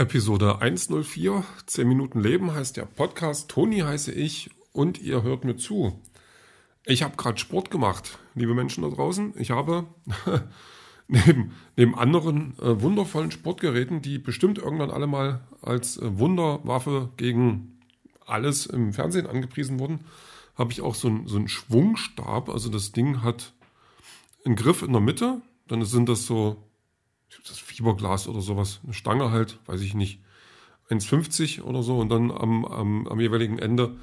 Episode 104, 10 Minuten Leben heißt der Podcast. Toni heiße ich und ihr hört mir zu. Ich habe gerade Sport gemacht, liebe Menschen da draußen. Ich habe neben, neben anderen äh, wundervollen Sportgeräten, die bestimmt irgendwann alle mal als äh, Wunderwaffe gegen alles im Fernsehen angepriesen wurden, habe ich auch so, ein, so einen Schwungstab. Also das Ding hat einen Griff in der Mitte, dann sind das so das Fiberglas oder sowas, eine Stange halt, weiß ich nicht, 1,50 oder so und dann am, am, am jeweiligen Ende,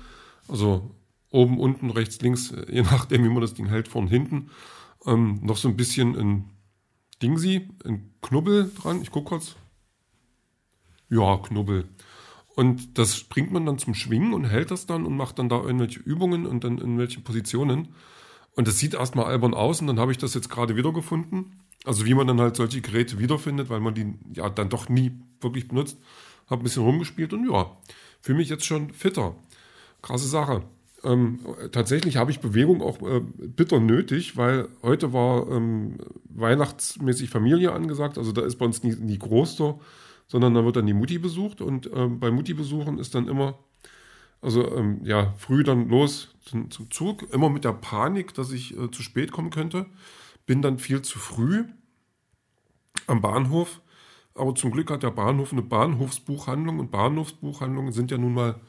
also oben, unten, rechts, links, je nachdem, wie man das Ding hält, vorn, hinten, ähm, noch so ein bisschen ein Dingsi, ein Knubbel dran. Ich gucke kurz. Ja, Knubbel. Und das bringt man dann zum Schwingen und hält das dann und macht dann da irgendwelche Übungen und dann in welchen Positionen. Und das sieht erstmal albern aus und dann habe ich das jetzt gerade wiedergefunden also wie man dann halt solche Geräte wiederfindet, weil man die ja dann doch nie wirklich benutzt. Habe ein bisschen rumgespielt und ja, fühle mich jetzt schon fitter. Krasse Sache. Ähm, tatsächlich habe ich Bewegung auch äh, bitter nötig, weil heute war ähm, weihnachtsmäßig Familie angesagt. Also da ist bei uns nie, nie groß so, sondern da wird dann die Mutti besucht und ähm, bei Mutti-Besuchen ist dann immer, also ähm, ja, früh dann los zum, zum, Zug, immer mit der Panik, dass ich äh, zu spät kommen könnte. Bin dann viel zu früh am Bahnhof. Aber zum Glück hat der Bahnhof eine Bahnhofsbuchhandlung und Bahnhofsbuchhandlungen sind ja nun mal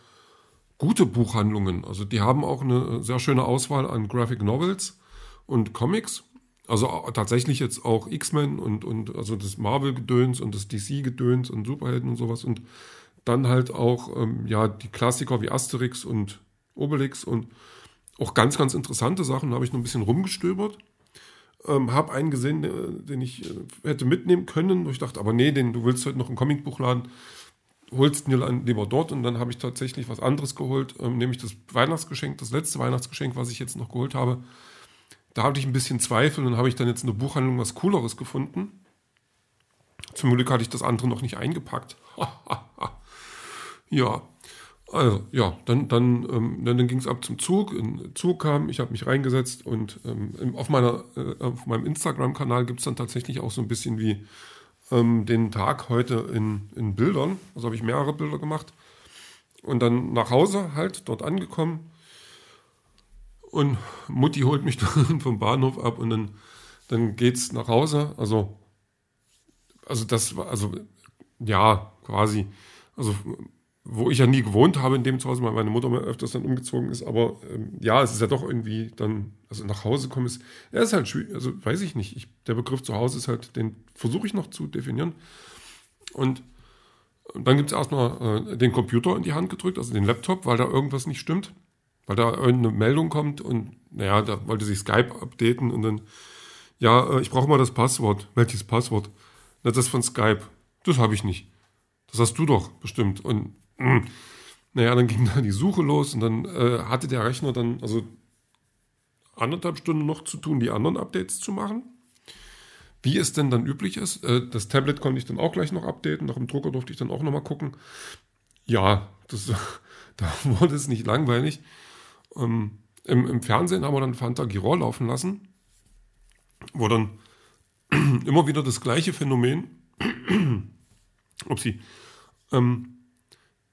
gute Buchhandlungen. Also die haben auch eine sehr schöne Auswahl an Graphic Novels und Comics. Also tatsächlich jetzt auch X-Men und, und also das Marvel-Gedöns und das DC-Gedöns und Superhelden und sowas. Und dann halt auch ähm, ja die Klassiker wie Asterix und Obelix und auch ganz, ganz interessante Sachen. Da habe ich noch ein bisschen rumgestöbert. Ähm, habe einen gesehen, den ich äh, hätte mitnehmen können. Ich dachte, aber nee, den, du willst heute noch ein Comicbuch laden, holst ihn lieber dort. Und dann habe ich tatsächlich was anderes geholt, ähm, nämlich das Weihnachtsgeschenk, das letzte Weihnachtsgeschenk, was ich jetzt noch geholt habe. Da hatte ich ein bisschen Zweifel und habe ich dann jetzt in der Buchhandlung was Cooleres gefunden. Zum Glück hatte ich das andere noch nicht eingepackt. ja, also ja, dann, dann, ähm, dann, dann ging es ab zum Zug. Ein Zug kam, ich habe mich reingesetzt und ähm, auf, meiner, äh, auf meinem Instagram-Kanal gibt es dann tatsächlich auch so ein bisschen wie ähm, den Tag heute in, in Bildern. Also habe ich mehrere Bilder gemacht. Und dann nach Hause halt, dort angekommen. Und Mutti holt mich dann vom Bahnhof ab und dann, dann es nach Hause. Also, also das war, also ja, quasi. Also wo ich ja nie gewohnt habe in dem Zuhause, weil meine Mutter mal öfters dann umgezogen ist. Aber ähm, ja, es ist ja doch irgendwie dann, also nach Hause kommen ist, er ist halt schwierig, also weiß ich nicht. Ich, der Begriff zu Hause ist halt, den versuche ich noch zu definieren. Und dann gibt es erstmal äh, den Computer in die Hand gedrückt, also den Laptop, weil da irgendwas nicht stimmt. Weil da irgendeine Meldung kommt und naja, da wollte sich Skype updaten und dann, ja, äh, ich brauche mal das Passwort. Welches Passwort? Na, das von Skype. Das habe ich nicht. Das hast du doch bestimmt. Und hm. Naja, dann ging da die Suche los und dann äh, hatte der Rechner dann also anderthalb Stunden noch zu tun, die anderen Updates zu machen. Wie es denn dann üblich ist, äh, das Tablet konnte ich dann auch gleich noch updaten, nach dem Drucker durfte ich dann auch nochmal gucken. Ja, das, da wurde es nicht langweilig. Ähm, im, im, Fernsehen haben wir dann Fanta Girol laufen lassen, wo dann immer wieder das gleiche Phänomen, upsie, ähm,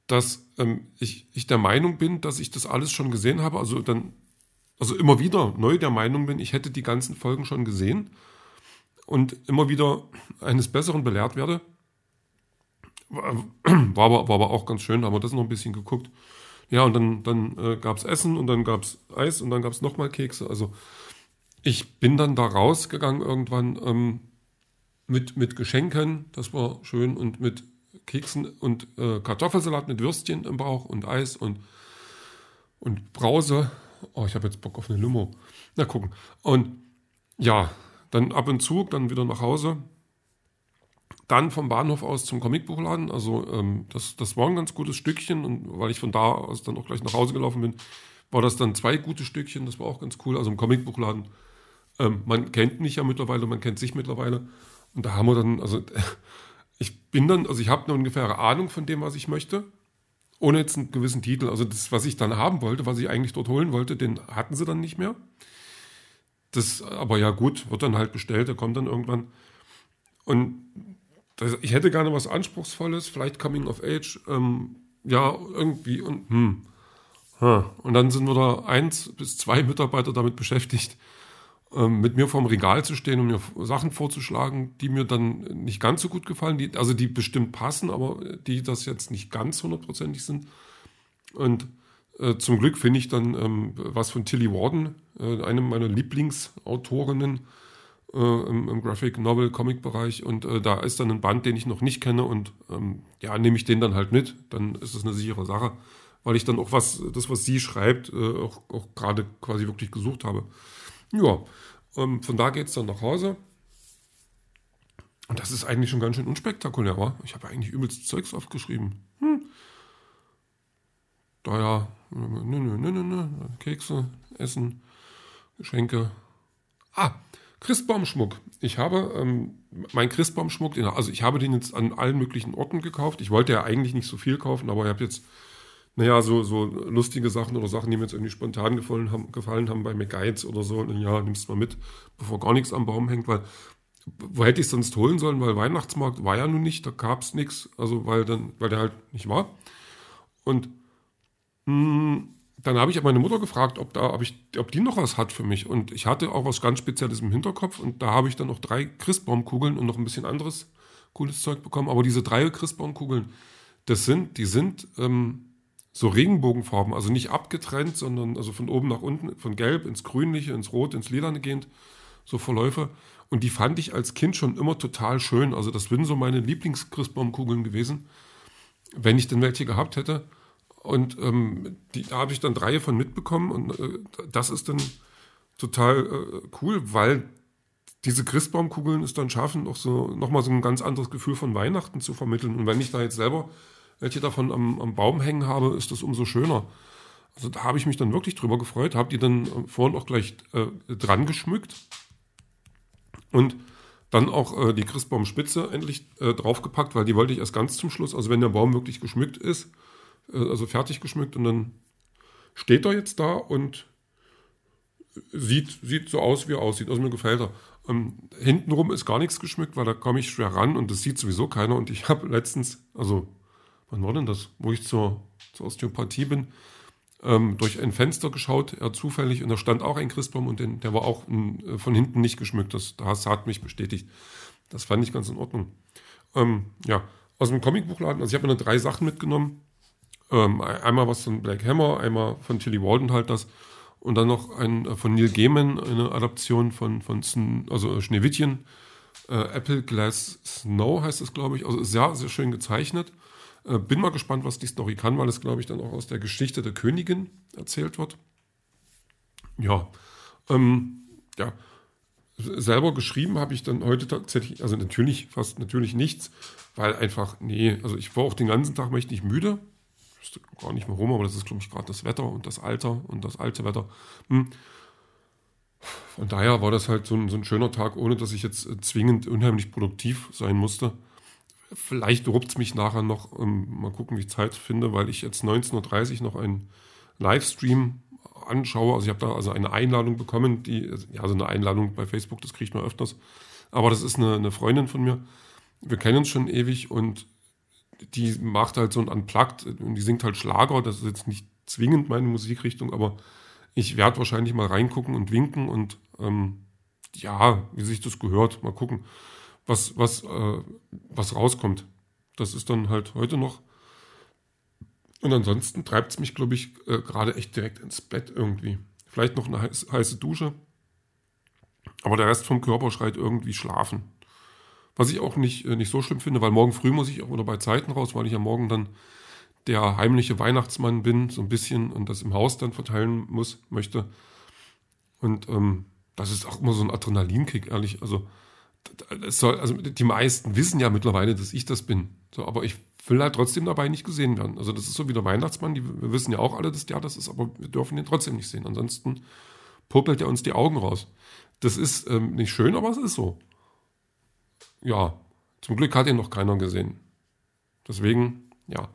dass ähm, ich, ich der Meinung bin, dass ich das alles schon gesehen habe, also dann, also immer wieder neu der Meinung bin, ich hätte die ganzen Folgen schon gesehen und immer wieder eines Besseren belehrt werde. War aber, war aber auch ganz schön, da haben wir das noch ein bisschen geguckt. Ja, und dann, dann äh, gab es Essen und dann gab es Eis und dann gab es nochmal Kekse. Also ich bin dann da rausgegangen irgendwann ähm, mit, mit Geschenken, das war schön, und mit Keksen und äh, Kartoffelsalat mit Würstchen im Bauch und Eis und, und Brause. Oh, ich habe jetzt Bock auf eine Limo. Na gucken. Und ja, dann ab und zu, dann wieder nach Hause. Dann vom Bahnhof aus zum Comicbuchladen. Also ähm, das, das war ein ganz gutes Stückchen. Und weil ich von da aus dann auch gleich nach Hause gelaufen bin, war das dann zwei gute Stückchen. Das war auch ganz cool. Also im Comicbuchladen. Ähm, man kennt mich ja mittlerweile, man kennt sich mittlerweile. Und da haben wir dann, also bin dann, also ich habe eine ungefähre Ahnung von dem, was ich möchte, ohne jetzt einen gewissen Titel. Also das, was ich dann haben wollte, was ich eigentlich dort holen wollte, den hatten sie dann nicht mehr. Das, aber ja gut, wird dann halt bestellt, der kommt dann irgendwann. Und das, ich hätte gerne was Anspruchsvolles, vielleicht Coming of Age, ähm, ja, irgendwie und hm. Und dann sind wir da eins bis zwei Mitarbeiter damit beschäftigt, mit mir vorm Regal zu stehen und mir Sachen vorzuschlagen, die mir dann nicht ganz so gut gefallen, die, also die bestimmt passen, aber die das jetzt nicht ganz hundertprozentig sind. Und äh, zum Glück finde ich dann ähm, was von Tilly Warden, äh, eine meiner Lieblingsautorinnen äh, im, im, Graphic Novel Comic Bereich und äh, da ist dann ein Band, den ich noch nicht kenne und ähm, ja, nehme ich den dann halt mit, dann ist das eine sichere Sache, weil ich dann auch was, das was sie schreibt, äh, auch, auch gerade quasi wirklich gesucht habe. Ja, ähm, von da geht es dann nach Hause. Und das ist eigentlich schon ganz schön unspektakulär, wa? Ich habe eigentlich übelst Zeugs aufgeschrieben. Hm. Da ja, nö, nö, nö, nö, Kekse, Essen, Geschenke. Ah, Christbaumschmuck. Ich habe ähm, mein Christbaumschmuck, also ich habe den jetzt an allen möglichen Orten gekauft. Ich wollte ja eigentlich nicht so viel kaufen, aber ich habe jetzt naja, so, so lustige Sachen oder Sachen, die mir jetzt irgendwie spontan gefallen haben, gefallen haben bei McGuides oder so, ja, nimmst mal mit, bevor gar nichts am Baum hängt, weil wo hätte ich sonst holen sollen, weil Weihnachtsmarkt war ja nun nicht, da gab es nichts, also weil dann, weil der halt nicht war. Und mh, hm, dann habe ich meine Mutter gefragt, ob, da, ob, ich, ob die noch was hat für mich. Und ich hatte auch was ganz Spezielles im Hinterkopf und da habe ich dann noch drei Christbaumkugeln und noch ein bisschen anderes cooles Zeug bekommen. Aber diese drei Christbaumkugeln, das sind, die sind ähm, so Regenbogenfarben, also nicht abgetrennt, sondern also von oben nach unten, von gelb ins grünliche, ins rot, ins lilane gehend, so Verläufe. Und die fand ich als Kind schon immer total schön. Also das sind so meine Lieblings-Christbaumkugeln gewesen, wenn ich denn welche gehabt hätte. Und ähm, die, da habe ich dann drei von mitbekommen und äh, das ist dann total äh, cool, weil diese Christbaumkugeln es dann schaffen, auch so nochmal so ein ganz anderes Gefühl von Weihnachten zu vermitteln. Und wenn ich da jetzt selber welche davon am, am Baum hängen habe, ist das umso schöner. Also da habe ich mich dann wirklich drüber gefreut, habe die dann äh, vorhin auch gleich äh, dran geschmückt und dann auch äh, die Christbaumspitze endlich äh, draufgepackt, weil die wollte ich erst ganz zum Schluss, also wenn der Baum wirklich geschmückt ist, äh, also fertig geschmückt und dann steht er jetzt da und sieht, sieht so aus, wie er aussieht. Also mir gefällt er. Ähm, hintenrum ist gar nichts geschmückt, weil da komme ich schwer ran und das sieht sowieso keiner. Und ich habe letztens, also wann war denn das, wo ich zur, zur Osteopathie bin, ähm, durch ein Fenster geschaut, er zufällig, und da stand auch ein Christbaum und den, der war auch m, äh, von hinten nicht geschmückt. Das, das hat mich bestätigt. Das fand ich ganz in Ordnung. Ähm, ja, aus dem Comicbuchladen, also ich habe mir drei Sachen mitgenommen. Ähm, einmal was von Black Hammer, einmal von Tilly Walden halt das und dann noch ein äh, von Neil Gaiman, eine Adaption von, von also Schneewittchen. Äh, Apple Glass Snow heißt es, glaube ich. Also sehr, sehr schön gezeichnet. Äh, bin mal gespannt, was die Story kann, weil es, glaube ich, dann auch aus der Geschichte der Königin erzählt wird. Ja, ähm, ja. Selber geschrieben habe ich dann heute tatsächlich, also natürlich fast natürlich nichts, weil einfach, nee, also ich war auch den ganzen Tag mächtig müde. Ich wüsste gar nicht warum, aber das ist, glaube ich, gerade das Wetter und das Alter und das alte Wetter. Hm. Von daher war das halt so ein, so ein schöner Tag, ohne dass ich jetzt äh, zwingend unheimlich produktiv sein musste. Vielleicht ruppt es mich nachher noch, ähm, mal gucken, wie ich Zeit finde, weil ich jetzt 19.30 Uhr noch einen Livestream anschaue. Also ich habe da also eine Einladung bekommen, die, ja, also eine Einladung bei Facebook, das kriegt man öfters. Aber das ist eine, eine Freundin von mir. Wir kennen uns schon ewig und die macht halt so ein Unplugged und die singt halt Schlager. Das ist jetzt nicht zwingend meine Musikrichtung, aber ich werde wahrscheinlich mal reingucken und winken und ähm, ja, wie sich das gehört, mal gucken was, was, äh, was rauskommt. Das ist dann halt heute noch. Und ansonsten treibt es mich, glaube ich, äh, gerade echt direkt ins Bett irgendwie. Vielleicht noch eine heiße, heiße Dusche. Aber der Rest vom Körper schreit irgendwie schlafen. Was ich auch nicht, äh, nicht so schlimm finde, weil morgen früh muss ich auch wieder bei Zeiten raus, weil ich ja morgen dann der heimliche Weihnachtsmann bin, so ein bisschen und das im Haus dann verteilen muss, möchte. Und ähm, das ist auch immer so ein Adrenalinkick, ehrlich. Also soll, also die meisten wissen ja mittlerweile, dass ich das bin. So, aber ich will halt trotzdem dabei nicht gesehen werden. Also das ist so wie der Weihnachtsmann, die, wir wissen ja auch alle, dass der das ist, aber wir dürfen ihn trotzdem nicht sehen. Ansonsten popelt er uns die Augen raus. Das ist ähm, nicht schön, aber es ist so. Ja, zum Glück hat ihn noch keiner gesehen. Deswegen, ja.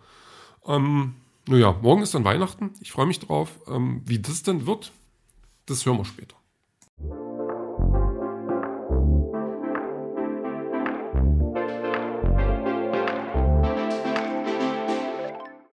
Ähm, naja, morgen ist dann Weihnachten. Ich freue mich drauf. Ähm, wie das denn wird, das hören wir später.